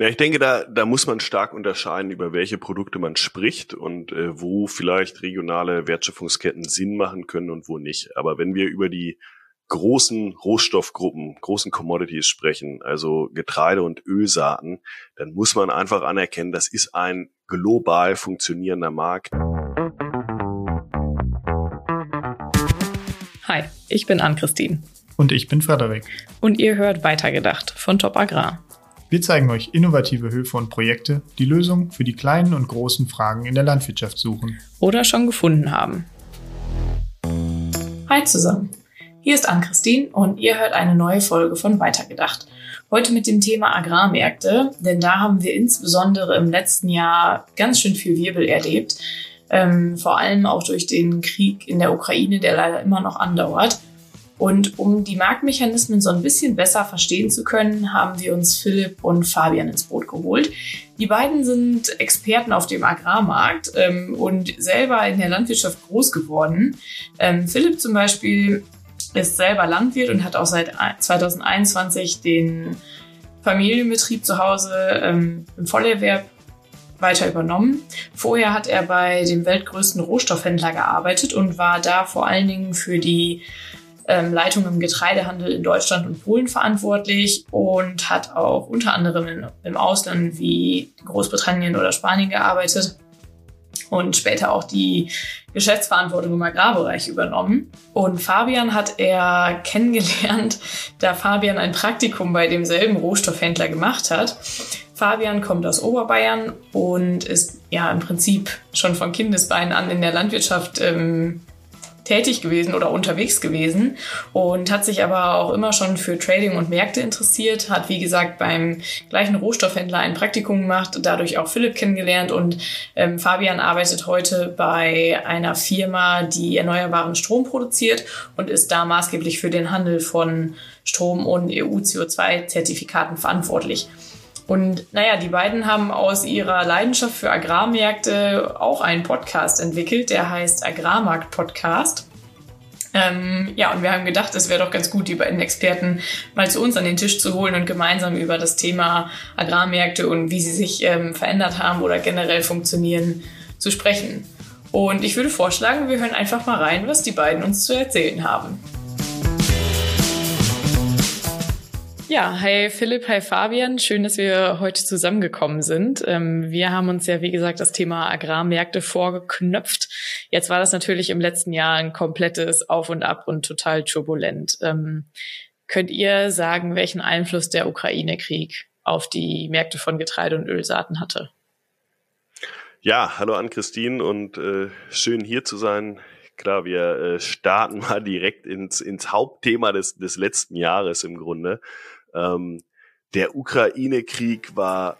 Ja, ich denke, da, da muss man stark unterscheiden, über welche Produkte man spricht und äh, wo vielleicht regionale Wertschöpfungsketten Sinn machen können und wo nicht. Aber wenn wir über die großen Rohstoffgruppen, großen Commodities sprechen, also Getreide und Ölsaaten, dann muss man einfach anerkennen, das ist ein global funktionierender Markt. Hi, ich bin Ann-Christine. Und ich bin Frederik. Und ihr hört Weitergedacht von Top Agrar. Wir zeigen euch innovative Höfe und Projekte, die Lösungen für die kleinen und großen Fragen in der Landwirtschaft suchen. Oder schon gefunden haben. Hi zusammen. Hier ist Ann-Christine und ihr hört eine neue Folge von Weitergedacht. Heute mit dem Thema Agrarmärkte, denn da haben wir insbesondere im letzten Jahr ganz schön viel Wirbel erlebt. Ähm, vor allem auch durch den Krieg in der Ukraine, der leider immer noch andauert. Und um die Marktmechanismen so ein bisschen besser verstehen zu können, haben wir uns Philipp und Fabian ins Boot geholt. Die beiden sind Experten auf dem Agrarmarkt ähm, und selber in der Landwirtschaft groß geworden. Ähm, Philipp zum Beispiel ist selber Landwirt und hat auch seit 2021 den Familienbetrieb zu Hause ähm, im Vollerwerb weiter übernommen. Vorher hat er bei dem weltgrößten Rohstoffhändler gearbeitet und war da vor allen Dingen für die ähm, Leitung im Getreidehandel in Deutschland und Polen verantwortlich und hat auch unter anderem in, im Ausland wie Großbritannien oder Spanien gearbeitet und später auch die Geschäftsverantwortung im Agrarbereich übernommen. Und Fabian hat er kennengelernt, da Fabian ein Praktikum bei demselben Rohstoffhändler gemacht hat. Fabian kommt aus Oberbayern und ist ja im Prinzip schon von Kindesbeinen an in der Landwirtschaft ähm, tätig gewesen oder unterwegs gewesen und hat sich aber auch immer schon für Trading und Märkte interessiert, hat wie gesagt beim gleichen Rohstoffhändler ein Praktikum gemacht, dadurch auch Philipp kennengelernt und ähm, Fabian arbeitet heute bei einer Firma, die erneuerbaren Strom produziert und ist da maßgeblich für den Handel von Strom und EU-CO2-Zertifikaten verantwortlich. Und naja, die beiden haben aus ihrer Leidenschaft für Agrarmärkte auch einen Podcast entwickelt, der heißt Agrarmarkt Podcast. Ähm, ja, und wir haben gedacht, es wäre doch ganz gut, die beiden Experten mal zu uns an den Tisch zu holen und gemeinsam über das Thema Agrarmärkte und wie sie sich ähm, verändert haben oder generell funktionieren zu sprechen. Und ich würde vorschlagen, wir hören einfach mal rein, was die beiden uns zu erzählen haben. Ja, hi Philipp, hi Fabian. Schön, dass wir heute zusammengekommen sind. Ähm, wir haben uns ja, wie gesagt, das Thema Agrarmärkte vorgeknöpft. Jetzt war das natürlich im letzten Jahr ein komplettes Auf und Ab und total turbulent. Ähm, könnt ihr sagen, welchen Einfluss der Ukraine-Krieg auf die Märkte von Getreide und Ölsaaten hatte? Ja, hallo an Christine und äh, schön hier zu sein. Klar, wir äh, starten mal direkt ins, ins Hauptthema des, des letzten Jahres im Grunde. Ähm, der Ukraine-Krieg war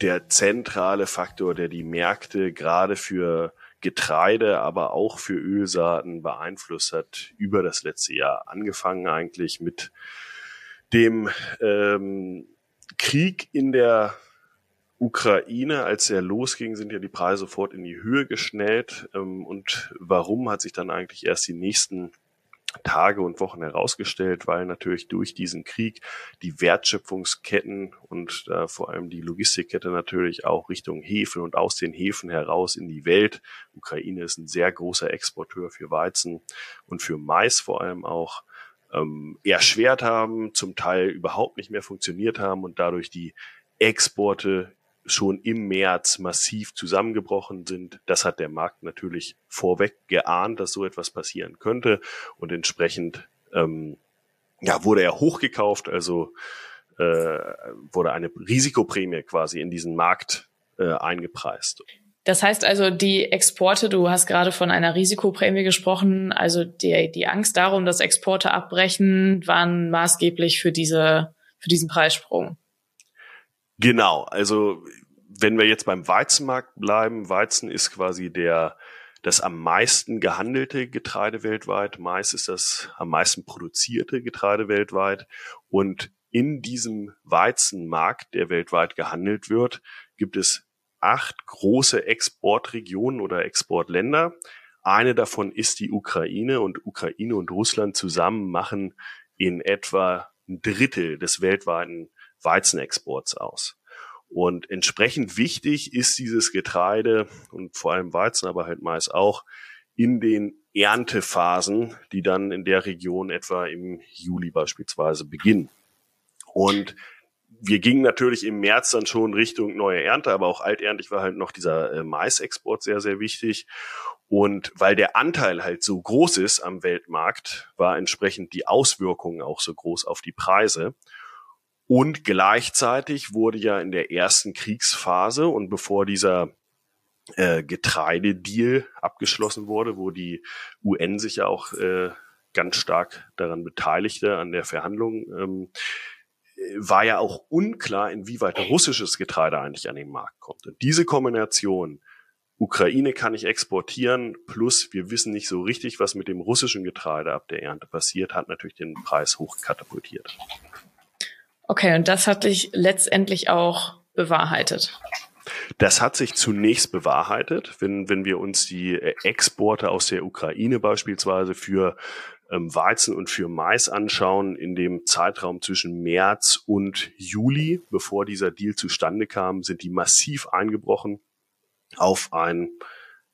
der zentrale Faktor, der die Märkte gerade für Getreide, aber auch für Ölsaaten beeinflusst hat über das letzte Jahr. Angefangen eigentlich mit dem ähm, Krieg in der Ukraine, als er losging, sind ja die Preise sofort in die Höhe geschnellt. Ähm, und warum hat sich dann eigentlich erst die nächsten Tage und Wochen herausgestellt, weil natürlich durch diesen Krieg die Wertschöpfungsketten und äh, vor allem die Logistikkette natürlich auch Richtung Häfen und aus den Häfen heraus in die Welt. Ukraine ist ein sehr großer Exporteur für Weizen und für Mais vor allem auch ähm, erschwert haben, zum Teil überhaupt nicht mehr funktioniert haben und dadurch die Exporte schon im März massiv zusammengebrochen sind. Das hat der Markt natürlich vorweg geahnt, dass so etwas passieren könnte und entsprechend ähm, ja, wurde er hochgekauft, also äh, wurde eine Risikoprämie quasi in diesen Markt äh, eingepreist. Das heißt also, die Exporte, du hast gerade von einer Risikoprämie gesprochen, also die, die Angst darum, dass Exporte abbrechen, waren maßgeblich für diese, für diesen Preissprung. Genau, also wenn wir jetzt beim Weizenmarkt bleiben, Weizen ist quasi der das am meisten gehandelte Getreide weltweit. Mais ist das am meisten produzierte Getreide weltweit. Und in diesem Weizenmarkt, der weltweit gehandelt wird, gibt es acht große Exportregionen oder Exportländer. Eine davon ist die Ukraine und Ukraine und Russland zusammen machen in etwa ein Drittel des weltweiten Weizenexports aus. Und entsprechend wichtig ist dieses Getreide und vor allem Weizen, aber halt Mais auch in den Erntephasen, die dann in der Region etwa im Juli beispielsweise beginnen. Und wir gingen natürlich im März dann schon Richtung neue Ernte, aber auch alterntig war halt noch dieser äh, Maisexport sehr, sehr wichtig. Und weil der Anteil halt so groß ist am Weltmarkt, war entsprechend die Auswirkungen auch so groß auf die Preise. Und gleichzeitig wurde ja in der ersten Kriegsphase und bevor dieser äh, Getreidedeal abgeschlossen wurde, wo die UN sich ja auch äh, ganz stark daran beteiligte, an der Verhandlung, ähm, war ja auch unklar, inwieweit russisches Getreide eigentlich an den Markt kommt. Und diese Kombination Ukraine kann ich exportieren, plus wir wissen nicht so richtig, was mit dem russischen Getreide ab der Ernte passiert, hat natürlich den Preis hochkatapultiert. Okay, und das hat sich letztendlich auch bewahrheitet. Das hat sich zunächst bewahrheitet, wenn, wenn wir uns die Exporte aus der Ukraine beispielsweise für ähm, Weizen und für Mais anschauen, in dem Zeitraum zwischen März und Juli, bevor dieser Deal zustande kam, sind die massiv eingebrochen auf ein,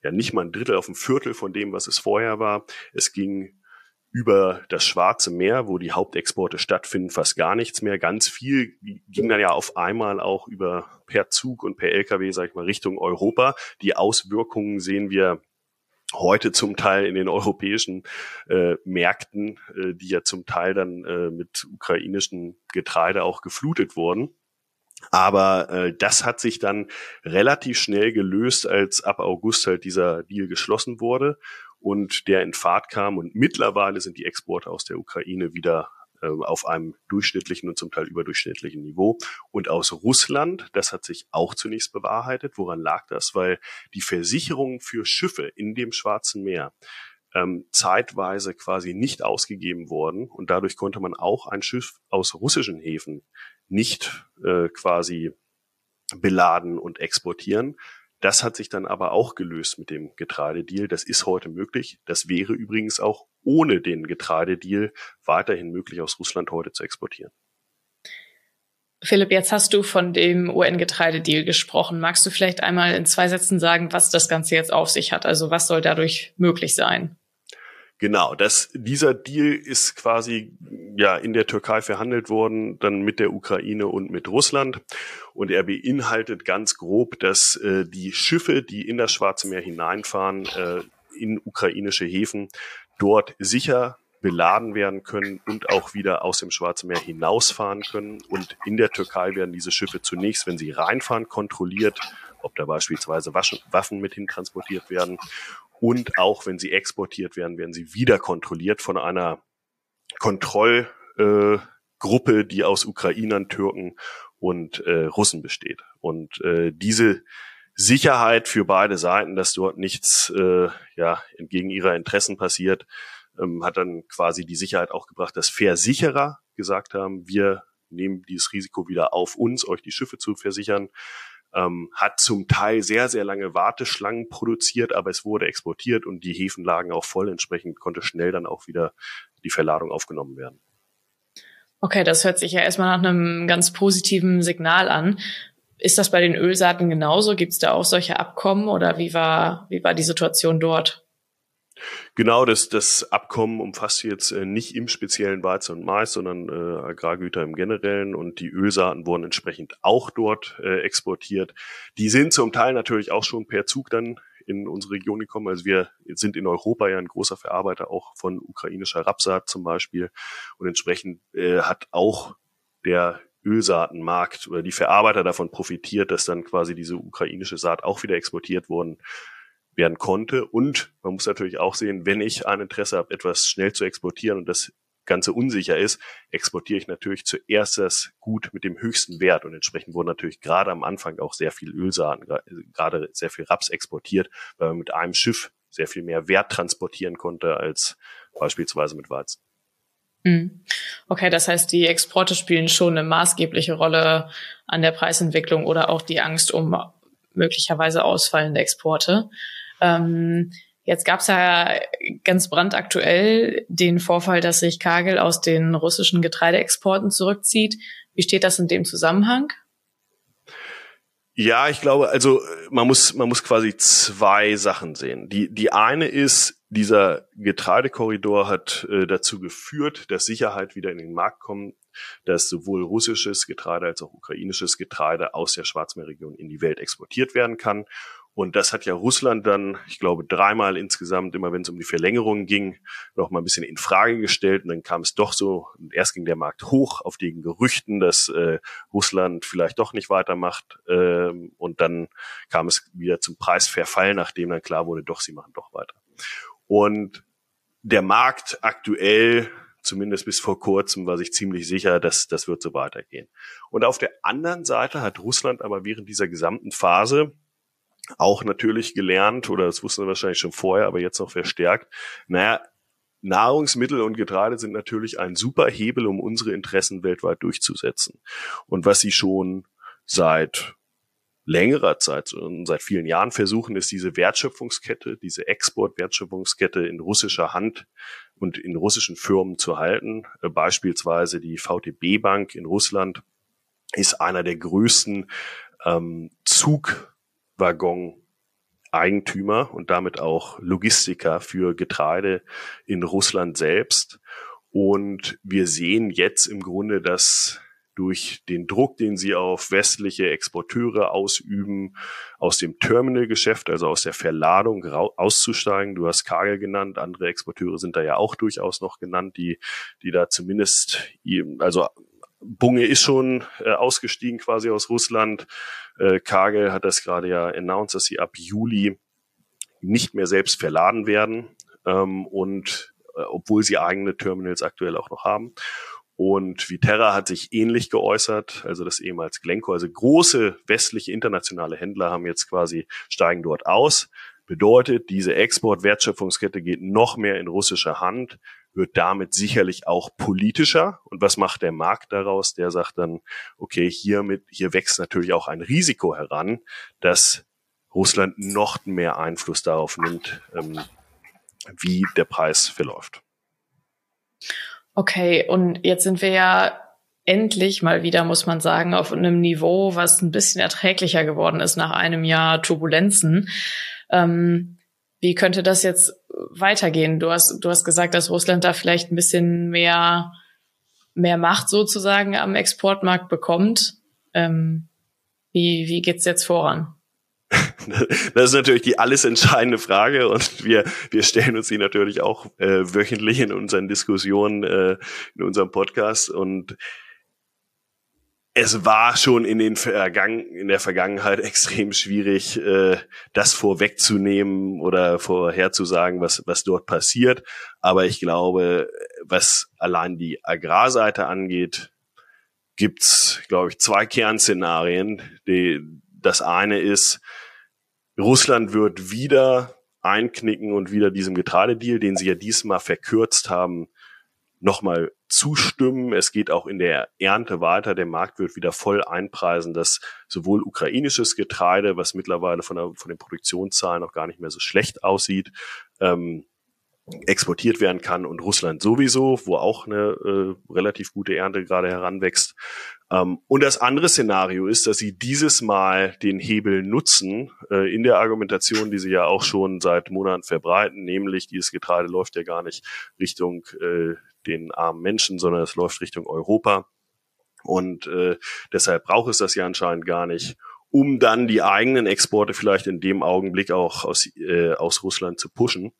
ja nicht mal ein Drittel, auf ein Viertel von dem, was es vorher war. Es ging über das Schwarze Meer, wo die Hauptexporte stattfinden, fast gar nichts mehr. Ganz viel ging dann ja auf einmal auch über per Zug und per LKW, sag ich mal, Richtung Europa. Die Auswirkungen sehen wir heute zum Teil in den europäischen äh, Märkten, äh, die ja zum Teil dann äh, mit ukrainischem Getreide auch geflutet wurden. Aber äh, das hat sich dann relativ schnell gelöst, als ab August halt dieser Deal geschlossen wurde und der in Fahrt kam. Und mittlerweile sind die Exporte aus der Ukraine wieder äh, auf einem durchschnittlichen und zum Teil überdurchschnittlichen Niveau. Und aus Russland, das hat sich auch zunächst bewahrheitet. Woran lag das? Weil die Versicherungen für Schiffe in dem Schwarzen Meer ähm, zeitweise quasi nicht ausgegeben wurden und dadurch konnte man auch ein Schiff aus russischen Häfen nicht äh, quasi beladen und exportieren. Das hat sich dann aber auch gelöst mit dem Getreidedeal. Das ist heute möglich. Das wäre übrigens auch ohne den Getreidedeal weiterhin möglich, aus Russland heute zu exportieren. Philipp, jetzt hast du von dem UN-Getreidedeal gesprochen. Magst du vielleicht einmal in zwei Sätzen sagen, was das Ganze jetzt auf sich hat? Also was soll dadurch möglich sein? Genau, das, dieser Deal ist quasi ja in der Türkei verhandelt worden, dann mit der Ukraine und mit Russland. Und er beinhaltet ganz grob, dass äh, die Schiffe, die in das Schwarze Meer hineinfahren, äh, in ukrainische Häfen, dort sicher beladen werden können und auch wieder aus dem Schwarzen Meer hinausfahren können. Und in der Türkei werden diese Schiffe zunächst, wenn sie reinfahren, kontrolliert, ob da beispielsweise Waffen mit hin transportiert werden. Und auch wenn sie exportiert werden, werden sie wieder kontrolliert von einer Kontrollgruppe, äh, die aus Ukrainern, Türken und äh, Russen besteht. Und äh, diese Sicherheit für beide Seiten, dass dort nichts äh, ja entgegen ihrer Interessen passiert, ähm, hat dann quasi die Sicherheit auch gebracht, dass Versicherer gesagt haben, wir nehmen dieses Risiko wieder auf uns, euch die Schiffe zu versichern ähm, hat zum Teil sehr, sehr lange Warteschlangen produziert, aber es wurde exportiert und die Häfen lagen auch voll. Entsprechend konnte schnell dann auch wieder die Verladung aufgenommen werden. Okay, das hört sich ja erstmal nach einem ganz positiven Signal an. Ist das bei den Ölsaaten genauso? Gibt es da auch solche Abkommen oder wie war, wie war die Situation dort? Genau, das, das Abkommen umfasst jetzt äh, nicht im speziellen Weizen und Mais, sondern äh, Agrargüter im Generellen und die Ölsaaten wurden entsprechend auch dort äh, exportiert. Die sind zum Teil natürlich auch schon per Zug dann in unsere Region gekommen. Also wir sind in Europa ja ein großer Verarbeiter auch von ukrainischer Rapsaat zum Beispiel und entsprechend äh, hat auch der Ölsaatenmarkt oder die Verarbeiter davon profitiert, dass dann quasi diese ukrainische Saat auch wieder exportiert worden werden konnte. Und man muss natürlich auch sehen, wenn ich ein Interesse habe, etwas schnell zu exportieren und das Ganze unsicher ist, exportiere ich natürlich zuerst das Gut mit dem höchsten Wert. Und entsprechend wurde natürlich gerade am Anfang auch sehr viel Ölsaaten, gerade sehr viel Raps exportiert, weil man mit einem Schiff sehr viel mehr Wert transportieren konnte als beispielsweise mit Weizen. Hm. Okay, das heißt, die Exporte spielen schon eine maßgebliche Rolle an der Preisentwicklung oder auch die Angst um möglicherweise ausfallende Exporte. Ähm, jetzt gab es ja ganz brandaktuell den Vorfall, dass sich Kagel aus den russischen Getreideexporten zurückzieht. Wie steht das in dem Zusammenhang? Ja, ich glaube, also man muss, man muss quasi zwei Sachen sehen. Die, die eine ist, dieser Getreidekorridor hat äh, dazu geführt, dass Sicherheit wieder in den Markt kommt, dass sowohl russisches Getreide als auch ukrainisches Getreide aus der Schwarzmeerregion in die Welt exportiert werden kann. Und das hat ja Russland dann, ich glaube, dreimal insgesamt, immer wenn es um die Verlängerung ging, noch mal ein bisschen in Frage gestellt. Und dann kam es doch so, erst ging der Markt hoch auf den Gerüchten, dass äh, Russland vielleicht doch nicht weitermacht. Ähm, und dann kam es wieder zum Preisverfall, nachdem dann klar wurde, doch, sie machen doch weiter. Und der Markt aktuell, zumindest bis vor kurzem, war sich ziemlich sicher, dass das wird so weitergehen. Und auf der anderen Seite hat Russland aber während dieser gesamten Phase auch natürlich gelernt, oder das wussten wir wahrscheinlich schon vorher, aber jetzt noch verstärkt, naja, Nahrungsmittel und Getreide sind natürlich ein super Hebel, um unsere Interessen weltweit durchzusetzen. Und was sie schon seit längerer Zeit, seit vielen Jahren versuchen, ist diese Wertschöpfungskette, diese Export-Wertschöpfungskette in russischer Hand und in russischen Firmen zu halten. Äh, beispielsweise die VTB Bank in Russland ist einer der größten ähm, Zug Waggon-Eigentümer und damit auch Logistiker für Getreide in Russland selbst. Und wir sehen jetzt im Grunde, dass durch den Druck, den sie auf westliche Exporteure ausüben, aus dem Terminalgeschäft, also aus der Verladung auszusteigen. Du hast Kagel genannt, andere Exporteure sind da ja auch durchaus noch genannt, die, die da zumindest, also Bunge ist schon äh, ausgestiegen quasi aus Russland. Äh, Kagel hat das gerade ja announced, dass sie ab Juli nicht mehr selbst verladen werden ähm, und äh, obwohl sie eigene Terminals aktuell auch noch haben. Und Viterra hat sich ähnlich geäußert, also das ehemals Glencore, also große westliche internationale Händler haben jetzt quasi steigen dort aus. Bedeutet, diese Export-Wertschöpfungskette geht noch mehr in russische Hand wird damit sicherlich auch politischer. Und was macht der Markt daraus? Der sagt dann, okay, hiermit, hier wächst natürlich auch ein Risiko heran, dass Russland noch mehr Einfluss darauf nimmt, ähm, wie der Preis verläuft. Okay, und jetzt sind wir ja endlich mal wieder, muss man sagen, auf einem Niveau, was ein bisschen erträglicher geworden ist nach einem Jahr Turbulenzen. Ähm, wie könnte das jetzt weitergehen? Du hast, du hast gesagt, dass Russland da vielleicht ein bisschen mehr, mehr Macht sozusagen am Exportmarkt bekommt. Ähm, wie, wie geht's jetzt voran? Das ist natürlich die alles entscheidende Frage und wir, wir stellen uns die natürlich auch äh, wöchentlich in unseren Diskussionen, äh, in unserem Podcast und es war schon in, den Vergangen, in der Vergangenheit extrem schwierig, äh, das vorwegzunehmen oder vorherzusagen, was, was dort passiert. Aber ich glaube, was allein die Agrarseite angeht, gibt's, glaube ich, zwei Kernszenarien. Die, das eine ist, Russland wird wieder einknicken und wieder diesem Getreidedeal, den sie ja diesmal verkürzt haben, nochmal zustimmen. Es geht auch in der Ernte weiter. Der Markt wird wieder voll einpreisen, dass sowohl ukrainisches Getreide, was mittlerweile von, der, von den Produktionszahlen noch gar nicht mehr so schlecht aussieht, ähm, exportiert werden kann und Russland sowieso, wo auch eine äh, relativ gute Ernte gerade heranwächst. Ähm, und das andere Szenario ist, dass sie dieses Mal den Hebel nutzen äh, in der Argumentation, die sie ja auch schon seit Monaten verbreiten, nämlich dieses Getreide läuft ja gar nicht Richtung äh, den armen Menschen, sondern es läuft Richtung Europa. Und äh, deshalb braucht es das ja anscheinend gar nicht, um dann die eigenen Exporte vielleicht in dem Augenblick auch aus, äh, aus Russland zu pushen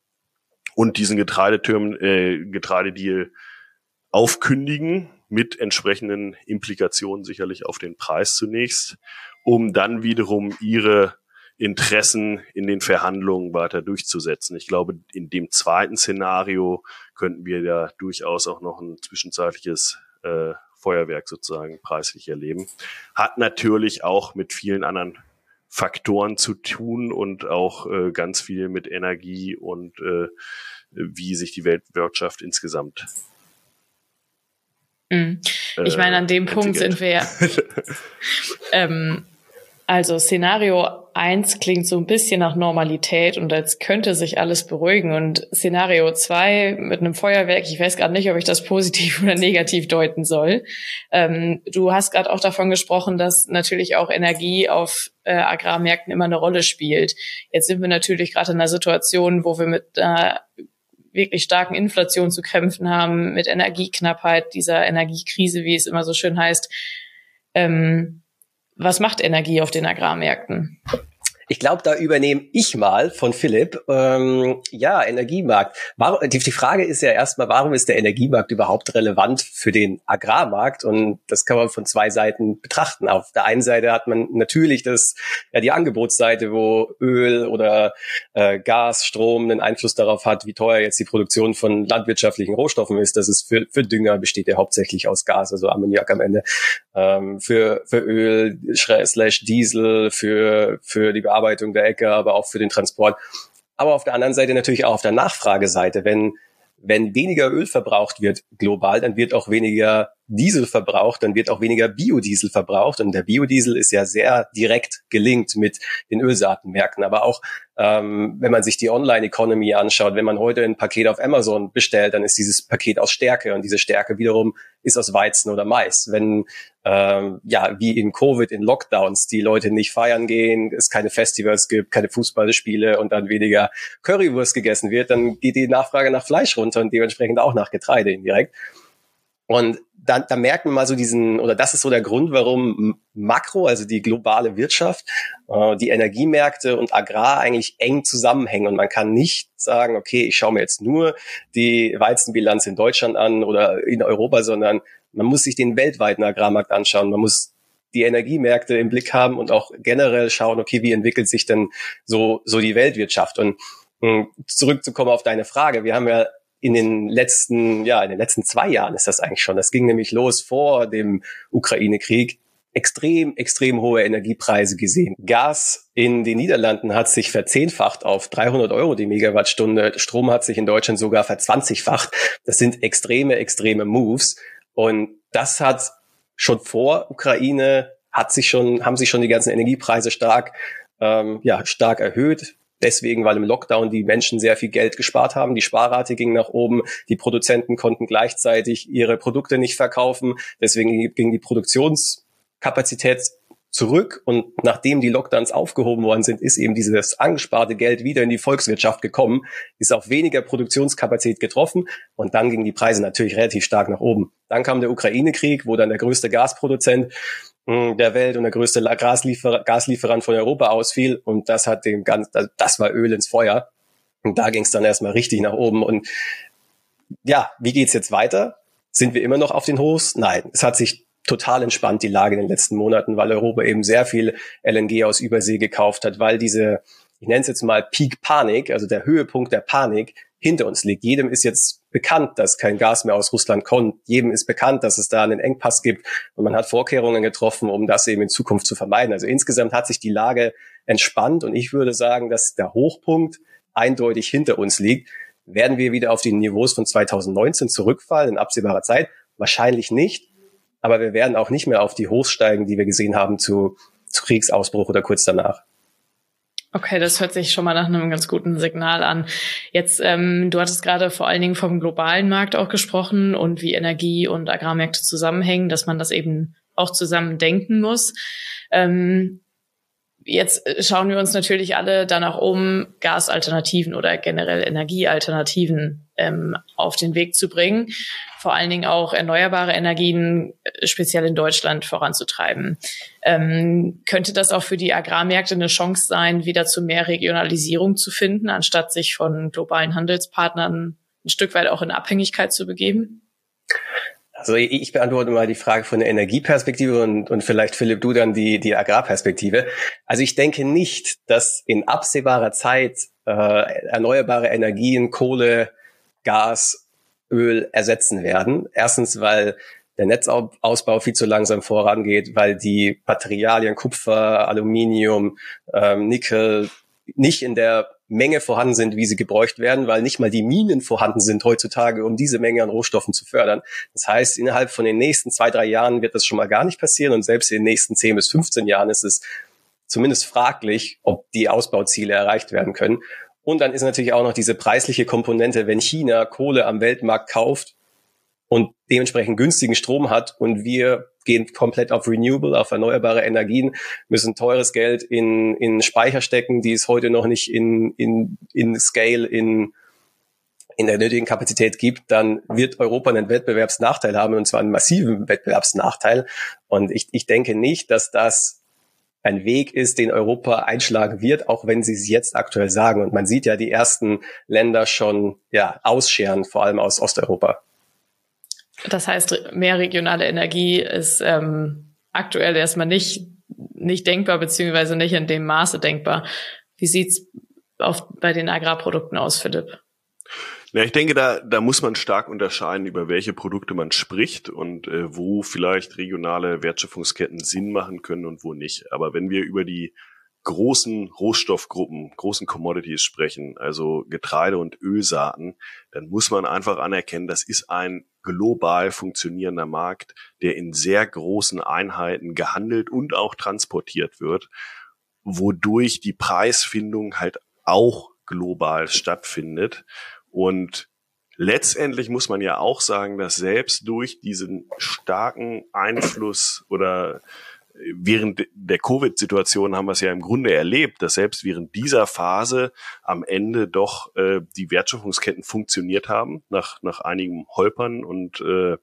und diesen Getreidetürmen, äh, Getreidedeal aufkündigen mit entsprechenden Implikationen sicherlich auf den Preis zunächst, um dann wiederum ihre Interessen in den Verhandlungen weiter durchzusetzen. Ich glaube, in dem zweiten Szenario könnten wir ja durchaus auch noch ein zwischenzeitliches äh, Feuerwerk sozusagen preislich erleben. Hat natürlich auch mit vielen anderen Faktoren zu tun und auch äh, ganz viel mit Energie und äh, wie sich die Weltwirtschaft insgesamt. Mhm. Ich meine, an dem äh, Punkt sind wir ja. ähm, Also Szenario eins klingt so ein bisschen nach Normalität und als könnte sich alles beruhigen. Und Szenario zwei mit einem Feuerwerk, ich weiß gerade nicht, ob ich das positiv oder negativ deuten soll. Ähm, du hast gerade auch davon gesprochen, dass natürlich auch Energie auf äh, Agrarmärkten immer eine Rolle spielt. Jetzt sind wir natürlich gerade in einer Situation, wo wir mit einer wirklich starken Inflation zu kämpfen haben, mit Energieknappheit, dieser Energiekrise, wie es immer so schön heißt. Ähm, was macht Energie auf den Agrarmärkten? Ich glaube, da übernehme ich mal von Philipp. Ähm, ja, Energiemarkt. Warum, die, die Frage ist ja erstmal, warum ist der Energiemarkt überhaupt relevant für den Agrarmarkt? Und das kann man von zwei Seiten betrachten. Auf der einen Seite hat man natürlich das, ja, die Angebotsseite, wo Öl oder äh, Gas, Strom einen Einfluss darauf hat, wie teuer jetzt die Produktion von landwirtschaftlichen Rohstoffen ist. Das ist für, für Dünger besteht ja hauptsächlich aus Gas, also Ammoniak am Ende. Ähm, für, für Öl slash Diesel, für, für die Bearbeitung der Ecke, aber auch für den Transport. Aber auf der anderen Seite natürlich auch auf der Nachfrageseite. Wenn, wenn weniger Öl verbraucht wird global, dann wird auch weniger Diesel verbraucht, dann wird auch weniger Biodiesel verbraucht. Und der Biodiesel ist ja sehr direkt gelinkt mit den Ölsaatenmärkten. Aber auch ähm, wenn man sich die Online-Economy anschaut, wenn man heute ein Paket auf Amazon bestellt, dann ist dieses Paket aus Stärke und diese Stärke wiederum ist aus Weizen oder Mais. Wenn ähm, ja wie in Covid, in Lockdowns, die Leute nicht feiern gehen, es keine Festivals gibt, keine Fußballspiele und dann weniger Currywurst gegessen wird, dann geht die Nachfrage nach Fleisch runter und dementsprechend auch nach Getreide indirekt. Und da, da merkt man mal so diesen, oder das ist so der Grund, warum Makro, also die globale Wirtschaft, äh, die Energiemärkte und Agrar eigentlich eng zusammenhängen. Und man kann nicht sagen, okay, ich schaue mir jetzt nur die Weizenbilanz in Deutschland an oder in Europa, sondern man muss sich den weltweiten Agrarmarkt anschauen. Man muss die Energiemärkte im Blick haben und auch generell schauen, okay, wie entwickelt sich denn so, so die Weltwirtschaft? Und um zurückzukommen auf deine Frage, wir haben ja in den letzten, ja, in den letzten zwei Jahren ist das eigentlich schon. Das ging nämlich los vor dem Ukraine-Krieg. Extrem, extrem hohe Energiepreise gesehen. Gas in den Niederlanden hat sich verzehnfacht auf 300 Euro die Megawattstunde. Strom hat sich in Deutschland sogar verzwanzigfacht. Das sind extreme, extreme Moves. Und das hat schon vor Ukraine hat sich schon, haben sich schon die ganzen Energiepreise stark, ähm, ja, stark erhöht deswegen, weil im Lockdown die Menschen sehr viel Geld gespart haben. Die Sparrate ging nach oben. Die Produzenten konnten gleichzeitig ihre Produkte nicht verkaufen. Deswegen ging die Produktionskapazität zurück und nachdem die Lockdowns aufgehoben worden sind, ist eben dieses angesparte Geld wieder in die Volkswirtschaft gekommen, ist auf weniger Produktionskapazität getroffen und dann gingen die Preise natürlich relativ stark nach oben. Dann kam der Ukraine-Krieg, wo dann der größte Gasproduzent der Welt und der größte Gasliefer Gaslieferant von Europa ausfiel. Und das hat dem ganz, das war Öl ins Feuer. Und da ging es dann erstmal richtig nach oben. Und ja, wie geht's jetzt weiter? Sind wir immer noch auf den Hochs? Nein, es hat sich total entspannt, die Lage in den letzten Monaten, weil Europa eben sehr viel LNG aus Übersee gekauft hat, weil diese, ich nenne es jetzt mal Peak Panik, also der Höhepunkt der Panik, hinter uns liegt. Jedem ist jetzt bekannt, dass kein Gas mehr aus Russland kommt. Jedem ist bekannt, dass es da einen Engpass gibt und man hat Vorkehrungen getroffen, um das eben in Zukunft zu vermeiden. Also insgesamt hat sich die Lage entspannt und ich würde sagen, dass der Hochpunkt eindeutig hinter uns liegt. Werden wir wieder auf die Niveaus von 2019 zurückfallen in absehbarer Zeit? Wahrscheinlich nicht. Aber wir werden auch nicht mehr auf die Hochs steigen, die wir gesehen haben zu, zu Kriegsausbruch oder kurz danach. Okay, das hört sich schon mal nach einem ganz guten Signal an. Jetzt, ähm, du hattest gerade vor allen Dingen vom globalen Markt auch gesprochen und wie Energie und Agrarmärkte zusammenhängen, dass man das eben auch zusammen denken muss. Ähm, Jetzt schauen wir uns natürlich alle danach um, Gasalternativen oder generell Energiealternativen ähm, auf den Weg zu bringen, vor allen Dingen auch erneuerbare Energien äh, speziell in Deutschland voranzutreiben. Ähm, könnte das auch für die Agrarmärkte eine Chance sein, wieder zu mehr Regionalisierung zu finden, anstatt sich von globalen Handelspartnern ein Stück weit auch in Abhängigkeit zu begeben? Also ich beantworte mal die Frage von der Energieperspektive und, und vielleicht Philipp du dann die, die Agrarperspektive. Also ich denke nicht, dass in absehbarer Zeit äh, erneuerbare Energien, Kohle, Gas, Öl ersetzen werden. Erstens, weil der Netzausbau viel zu langsam vorangeht, weil die Materialien Kupfer, Aluminium, ähm, Nickel nicht in der Menge vorhanden sind, wie sie gebräucht werden, weil nicht mal die Minen vorhanden sind heutzutage, um diese Menge an Rohstoffen zu fördern. Das heißt, innerhalb von den nächsten zwei, drei Jahren wird das schon mal gar nicht passieren und selbst in den nächsten zehn bis 15 Jahren ist es zumindest fraglich, ob die Ausbauziele erreicht werden können. Und dann ist natürlich auch noch diese preisliche Komponente, wenn China Kohle am Weltmarkt kauft und dementsprechend günstigen Strom hat und wir gehen komplett auf Renewable, auf erneuerbare Energien, müssen teures Geld in, in Speicher stecken, die es heute noch nicht in, in, in Scale, in, in der nötigen Kapazität gibt, dann wird Europa einen Wettbewerbsnachteil haben und zwar einen massiven Wettbewerbsnachteil. Und ich, ich denke nicht, dass das ein Weg ist, den Europa einschlagen wird, auch wenn sie es jetzt aktuell sagen. Und man sieht ja die ersten Länder schon ja, ausscheren, vor allem aus Osteuropa. Das heißt, mehr regionale Energie ist ähm, aktuell erstmal nicht, nicht denkbar, beziehungsweise nicht in dem Maße denkbar. Wie sieht's auf, bei den Agrarprodukten aus, Philipp? Ja, ich denke, da, da muss man stark unterscheiden, über welche Produkte man spricht und äh, wo vielleicht regionale Wertschöpfungsketten Sinn machen können und wo nicht. Aber wenn wir über die großen Rohstoffgruppen, großen Commodities sprechen, also Getreide und Ölsaaten, dann muss man einfach anerkennen, das ist ein global funktionierender Markt, der in sehr großen Einheiten gehandelt und auch transportiert wird, wodurch die Preisfindung halt auch global stattfindet. Und letztendlich muss man ja auch sagen, dass selbst durch diesen starken Einfluss oder während der Covid-Situation haben wir es ja im Grunde erlebt, dass selbst während dieser Phase am Ende doch äh, die Wertschöpfungsketten funktioniert haben, nach, nach einigem Holpern und äh,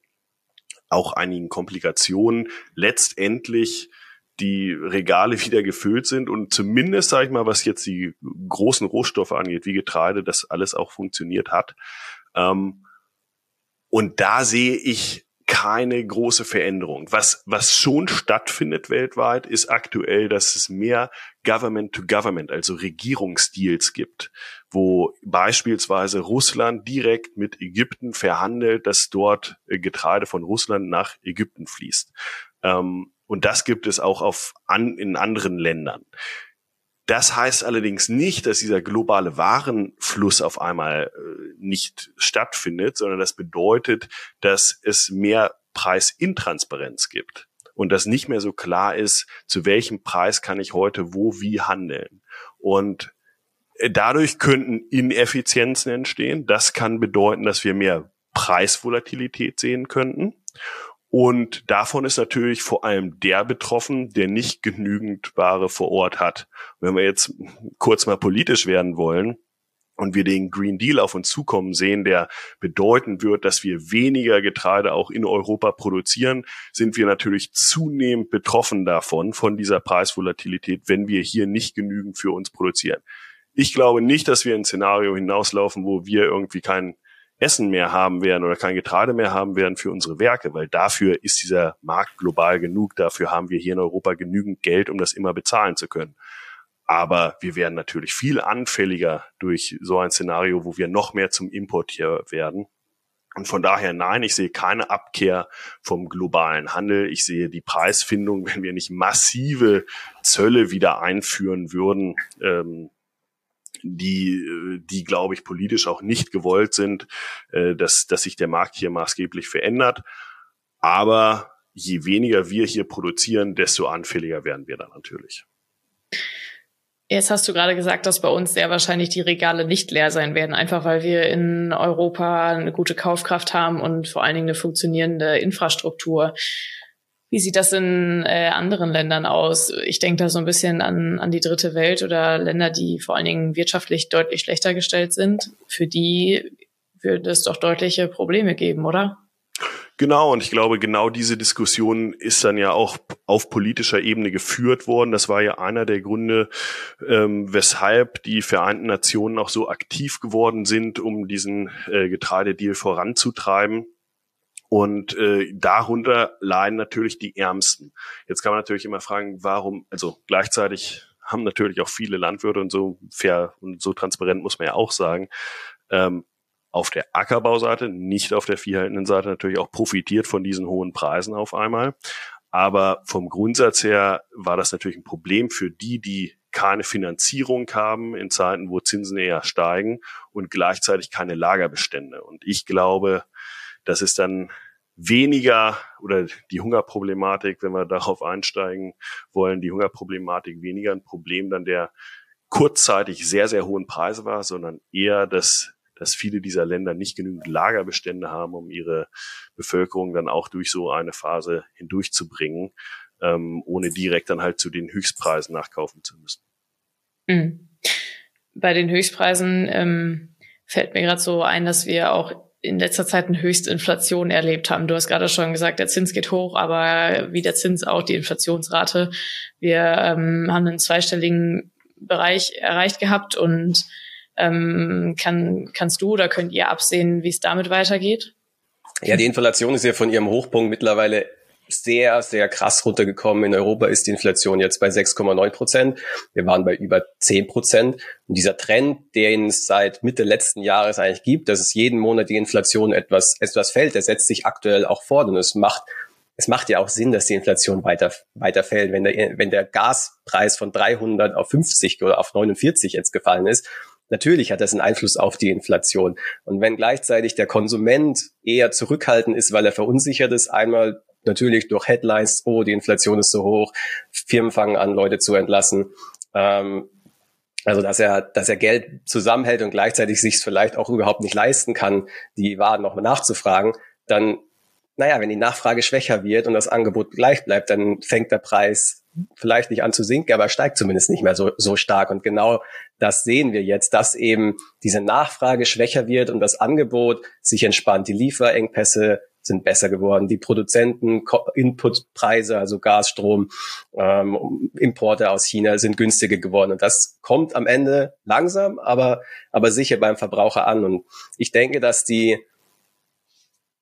auch einigen Komplikationen. Letztendlich die Regale wieder gefüllt sind und zumindest, sage ich mal, was jetzt die großen Rohstoffe angeht, wie Getreide, das alles auch funktioniert hat. Ähm, und da sehe ich keine große Veränderung. Was, was schon stattfindet weltweit, ist aktuell, dass es mehr Government to Government, also Regierungsdeals gibt, wo beispielsweise Russland direkt mit Ägypten verhandelt, dass dort Getreide von Russland nach Ägypten fließt. Ähm, und das gibt es auch auf an, in anderen Ländern. Das heißt allerdings nicht, dass dieser globale Warenfluss auf einmal äh, nicht stattfindet, sondern das bedeutet, dass es mehr Preisintransparenz gibt und dass nicht mehr so klar ist, zu welchem Preis kann ich heute wo wie handeln. Und äh, dadurch könnten Ineffizienzen entstehen. Das kann bedeuten, dass wir mehr Preisvolatilität sehen könnten. Und davon ist natürlich vor allem der betroffen, der nicht genügend Ware vor Ort hat. Wenn wir jetzt kurz mal politisch werden wollen, und wir den Green Deal auf uns zukommen sehen, der bedeuten wird, dass wir weniger Getreide auch in Europa produzieren, sind wir natürlich zunehmend betroffen davon, von dieser Preisvolatilität, wenn wir hier nicht genügend für uns produzieren. Ich glaube nicht, dass wir ein Szenario hinauslaufen, wo wir irgendwie kein Essen mehr haben werden oder kein Getreide mehr haben werden für unsere Werke, weil dafür ist dieser Markt global genug, dafür haben wir hier in Europa genügend Geld, um das immer bezahlen zu können. Aber wir werden natürlich viel anfälliger durch so ein Szenario, wo wir noch mehr zum Importier werden. Und von daher nein, ich sehe keine Abkehr vom globalen Handel. Ich sehe die Preisfindung, wenn wir nicht massive Zölle wieder einführen würden, ähm, die, äh, die glaube ich politisch auch nicht gewollt sind, äh, dass, dass sich der Markt hier maßgeblich verändert. Aber je weniger wir hier produzieren, desto anfälliger werden wir dann natürlich. Jetzt hast du gerade gesagt, dass bei uns sehr wahrscheinlich die Regale nicht leer sein werden, einfach weil wir in Europa eine gute Kaufkraft haben und vor allen Dingen eine funktionierende Infrastruktur. Wie sieht das in äh, anderen Ländern aus? Ich denke da so ein bisschen an, an die dritte Welt oder Länder, die vor allen Dingen wirtschaftlich deutlich schlechter gestellt sind. Für die würde es doch deutliche Probleme geben, oder? Genau, und ich glaube, genau diese Diskussion ist dann ja auch auf politischer Ebene geführt worden. Das war ja einer der Gründe, ähm, weshalb die Vereinten Nationen auch so aktiv geworden sind, um diesen äh, Getreidedeal voranzutreiben. Und äh, darunter leiden natürlich die Ärmsten. Jetzt kann man natürlich immer fragen, warum, also gleichzeitig haben natürlich auch viele Landwirte und so fair und so transparent muss man ja auch sagen, ähm, auf der Ackerbauseite, nicht auf der viehhaltenden Seite natürlich auch profitiert von diesen hohen Preisen auf einmal. Aber vom Grundsatz her war das natürlich ein Problem für die, die keine Finanzierung haben in Zeiten, wo Zinsen eher steigen und gleichzeitig keine Lagerbestände. Und ich glaube, das ist dann weniger oder die Hungerproblematik, wenn wir darauf einsteigen wollen, die Hungerproblematik weniger ein Problem dann der kurzzeitig sehr, sehr hohen Preise war, sondern eher das dass viele dieser Länder nicht genügend Lagerbestände haben, um ihre Bevölkerung dann auch durch so eine Phase hindurchzubringen, ähm, ohne direkt dann halt zu den Höchstpreisen nachkaufen zu müssen. Mhm. Bei den Höchstpreisen ähm, fällt mir gerade so ein, dass wir auch in letzter Zeit eine Höchstinflation erlebt haben. Du hast gerade schon gesagt, der Zins geht hoch, aber wie der Zins auch die Inflationsrate. Wir ähm, haben einen zweistelligen Bereich erreicht gehabt und ähm, kann, kannst du oder könnt ihr absehen, wie es damit weitergeht? Ja, die Inflation ist ja von ihrem Hochpunkt mittlerweile sehr, sehr krass runtergekommen. In Europa ist die Inflation jetzt bei 6,9 Prozent. Wir waren bei über 10 Prozent. Und dieser Trend, den es seit Mitte letzten Jahres eigentlich gibt, dass es jeden Monat die Inflation etwas, etwas fällt, der setzt sich aktuell auch fort. Und es macht, es macht ja auch Sinn, dass die Inflation weiter, weiter fällt. Wenn der, wenn der Gaspreis von 300 auf 50 oder auf 49 jetzt gefallen ist, Natürlich hat das einen Einfluss auf die Inflation. Und wenn gleichzeitig der Konsument eher zurückhaltend ist, weil er verunsichert ist, einmal natürlich durch Headlines, oh, die Inflation ist so hoch, Firmen fangen an, Leute zu entlassen. Ähm, also dass er, dass er Geld zusammenhält und gleichzeitig sich es vielleicht auch überhaupt nicht leisten kann, die Waren nochmal nachzufragen, dann, naja, wenn die Nachfrage schwächer wird und das Angebot gleich bleibt, dann fängt der Preis vielleicht nicht an zu sinken, aber steigt zumindest nicht mehr so, so stark. Und genau das sehen wir jetzt, dass eben diese Nachfrage schwächer wird und das Angebot sich entspannt. Die Lieferengpässe sind besser geworden. Die Produzenten, Inputpreise, also Gas, Strom, ähm, Importe aus China sind günstiger geworden. Und das kommt am Ende langsam, aber, aber sicher beim Verbraucher an. Und ich denke, dass die,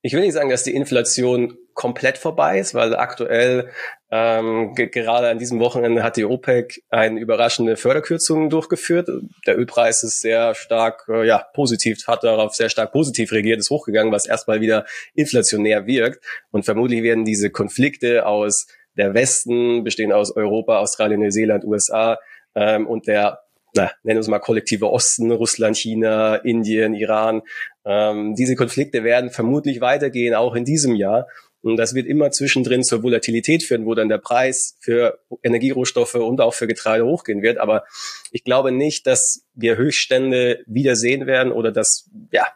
ich will nicht sagen, dass die Inflation komplett vorbei ist, weil aktuell ähm, gerade an diesem Wochenende hat die OPEC eine überraschende Förderkürzung durchgeführt. Der Ölpreis ist sehr stark, äh, ja, positiv, hat darauf sehr stark positiv reagiert, ist hochgegangen, was erstmal wieder inflationär wirkt. Und vermutlich werden diese Konflikte aus der Westen, bestehen aus Europa, Australien, Neuseeland, USA ähm, und der na, nennen wir es mal kollektive Osten, Russland, China, Indien, Iran. Ähm, diese Konflikte werden vermutlich weitergehen, auch in diesem Jahr. Und das wird immer zwischendrin zur Volatilität führen, wo dann der Preis für Energierohstoffe und auch für Getreide hochgehen wird. Aber ich glaube nicht, dass wir Höchststände wieder sehen werden oder dass, ja,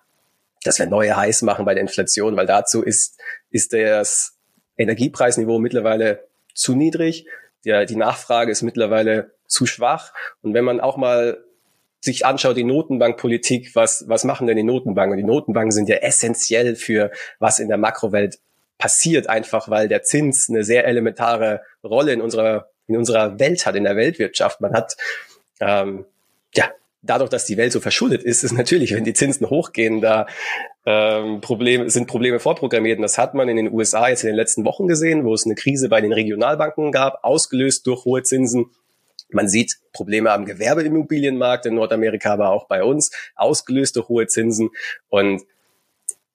dass wir neue heiß machen bei der Inflation, weil dazu ist, ist das Energiepreisniveau mittlerweile zu niedrig. Die, die Nachfrage ist mittlerweile zu schwach. Und wenn man auch mal sich anschaut, die Notenbankpolitik, was, was machen denn die Notenbanken? die Notenbanken sind ja essentiell für was in der Makrowelt passiert einfach, weil der Zins eine sehr elementare Rolle in unserer in unserer Welt hat, in der Weltwirtschaft. Man hat ähm, ja dadurch, dass die Welt so verschuldet ist, ist natürlich, wenn die Zinsen hochgehen, da ähm, Probleme, sind Probleme vorprogrammiert. Und das hat man in den USA jetzt in den letzten Wochen gesehen, wo es eine Krise bei den Regionalbanken gab, ausgelöst durch hohe Zinsen. Man sieht Probleme am Gewerbeimmobilienmarkt in Nordamerika, aber auch bei uns, ausgelöst durch hohe Zinsen. Und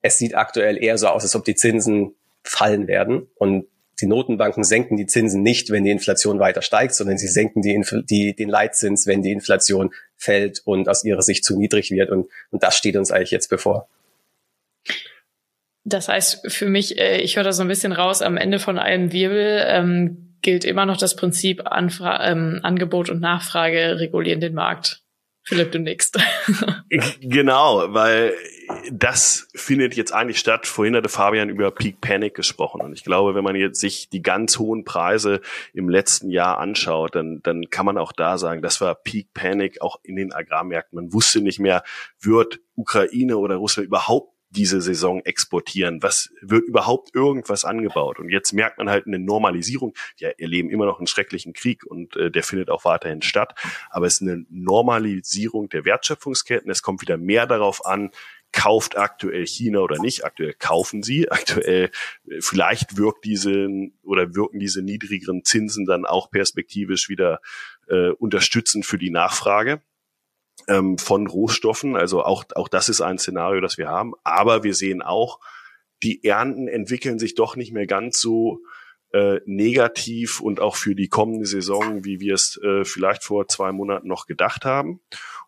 es sieht aktuell eher so aus, als ob die Zinsen fallen werden. Und die Notenbanken senken die Zinsen nicht, wenn die Inflation weiter steigt, sondern sie senken die, die, den Leitzins, wenn die Inflation fällt und aus ihrer Sicht zu niedrig wird. Und, und das steht uns eigentlich jetzt bevor. Das heißt für mich, äh, ich höre da so ein bisschen raus, am Ende von einem Wirbel ähm, gilt immer noch das Prinzip Anfra ähm, Angebot und Nachfrage regulieren den Markt. Philipp, du nix. genau, weil das findet jetzt eigentlich statt. Vorhin hatte Fabian über Peak Panic gesprochen. Und ich glaube, wenn man jetzt sich die ganz hohen Preise im letzten Jahr anschaut, dann, dann kann man auch da sagen, das war Peak Panic auch in den Agrarmärkten. Man wusste nicht mehr, wird Ukraine oder Russland überhaupt diese Saison exportieren? Was wird überhaupt irgendwas angebaut? Und jetzt merkt man halt eine Normalisierung. Wir erleben immer noch einen schrecklichen Krieg und äh, der findet auch weiterhin statt. Aber es ist eine Normalisierung der Wertschöpfungsketten. Es kommt wieder mehr darauf an, kauft aktuell China oder nicht. Aktuell kaufen sie. Aktuell äh, vielleicht wirkt diese oder wirken diese niedrigeren Zinsen dann auch perspektivisch wieder äh, unterstützend für die Nachfrage ähm, von Rohstoffen. Also auch, auch das ist ein Szenario, das wir haben. Aber wir sehen auch, die Ernten entwickeln sich doch nicht mehr ganz so äh, negativ und auch für die kommende Saison, wie wir es äh, vielleicht vor zwei Monaten noch gedacht haben.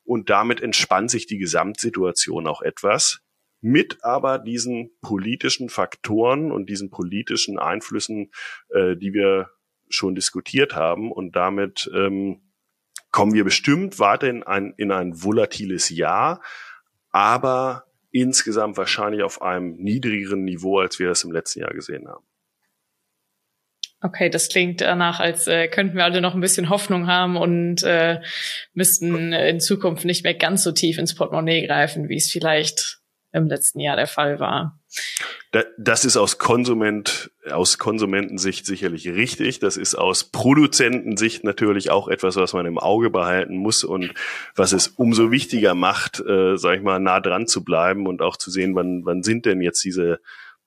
Und damit entspannt sich die Gesamtsituation auch etwas. mit aber diesen politischen Faktoren und diesen politischen Einflüssen, äh, die wir schon diskutiert haben. Und damit ähm, kommen wir bestimmt weiter in ein, in ein volatiles Jahr, aber insgesamt wahrscheinlich auf einem niedrigeren Niveau, als wir das im letzten Jahr gesehen haben. Okay, das klingt danach, als äh, könnten wir alle noch ein bisschen Hoffnung haben und äh, müssten in Zukunft nicht mehr ganz so tief ins Portemonnaie greifen, wie es vielleicht im letzten Jahr der Fall war. Das ist aus Konsument, aus Konsumentensicht sicherlich richtig. Das ist aus Produzentensicht natürlich auch etwas, was man im Auge behalten muss und was es umso wichtiger macht, äh, sag ich mal, nah dran zu bleiben und auch zu sehen, wann, wann sind denn jetzt diese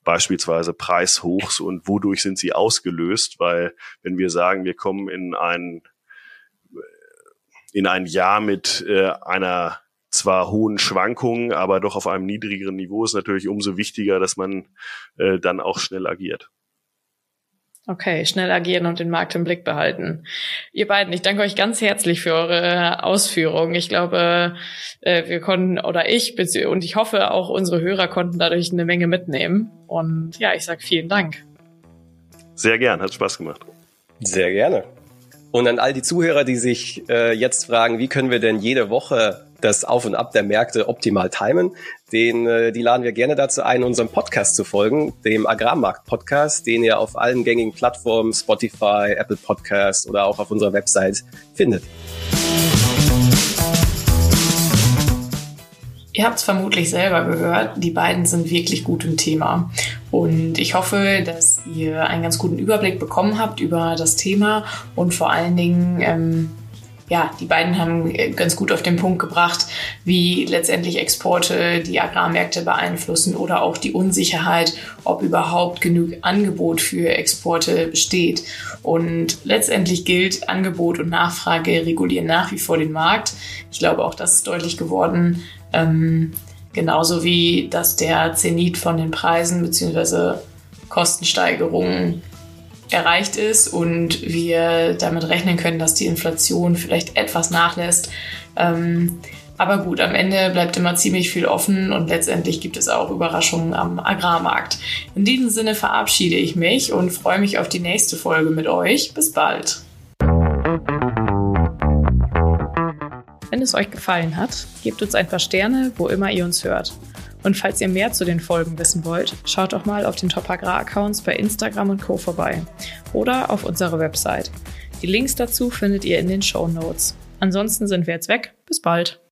beispielsweise Preishochs und wodurch sind sie ausgelöst? Weil wenn wir sagen, wir kommen in ein in ein Jahr mit äh, einer zwar hohen Schwankungen, aber doch auf einem niedrigeren Niveau ist natürlich umso wichtiger, dass man äh, dann auch schnell agiert. Okay, schnell agieren und den Markt im Blick behalten. Ihr beiden, ich danke euch ganz herzlich für eure Ausführungen. Ich glaube, äh, wir konnten, oder ich, und ich hoffe auch unsere Hörer konnten dadurch eine Menge mitnehmen. Und ja, ich sage vielen Dank. Sehr gern, hat Spaß gemacht. Sehr gerne. Und an all die Zuhörer, die sich äh, jetzt fragen, wie können wir denn jede Woche das Auf und Ab der Märkte optimal timen. Den, äh, die laden wir gerne dazu ein, unserem Podcast zu folgen, dem Agrarmarkt-Podcast, den ihr auf allen gängigen Plattformen, Spotify, Apple Podcast oder auch auf unserer Website findet. Ihr habt es vermutlich selber gehört, die beiden sind wirklich gut im Thema. Und ich hoffe, dass ihr einen ganz guten Überblick bekommen habt über das Thema und vor allen Dingen ähm, ja, die beiden haben äh, ganz gut auf den Punkt gebracht, wie letztendlich Exporte die Agrarmärkte beeinflussen oder auch die Unsicherheit, ob überhaupt genug Angebot für Exporte besteht. Und letztendlich gilt, Angebot und Nachfrage regulieren nach wie vor den Markt. Ich glaube, auch das ist deutlich geworden. Ähm, genauso wie, dass der Zenit von den Preisen bzw. Kostensteigerungen erreicht ist und wir damit rechnen können, dass die Inflation vielleicht etwas nachlässt. Ähm, aber gut, am Ende bleibt immer ziemlich viel offen und letztendlich gibt es auch Überraschungen am Agrarmarkt. In diesem Sinne verabschiede ich mich und freue mich auf die nächste Folge mit euch. Bis bald. Wenn es euch gefallen hat, gebt uns ein paar Sterne, wo immer ihr uns hört. Und falls ihr mehr zu den Folgen wissen wollt, schaut doch mal auf den Top Agrar Accounts bei Instagram und Co. vorbei oder auf unserer Website. Die Links dazu findet ihr in den Show Notes. Ansonsten sind wir jetzt weg. Bis bald.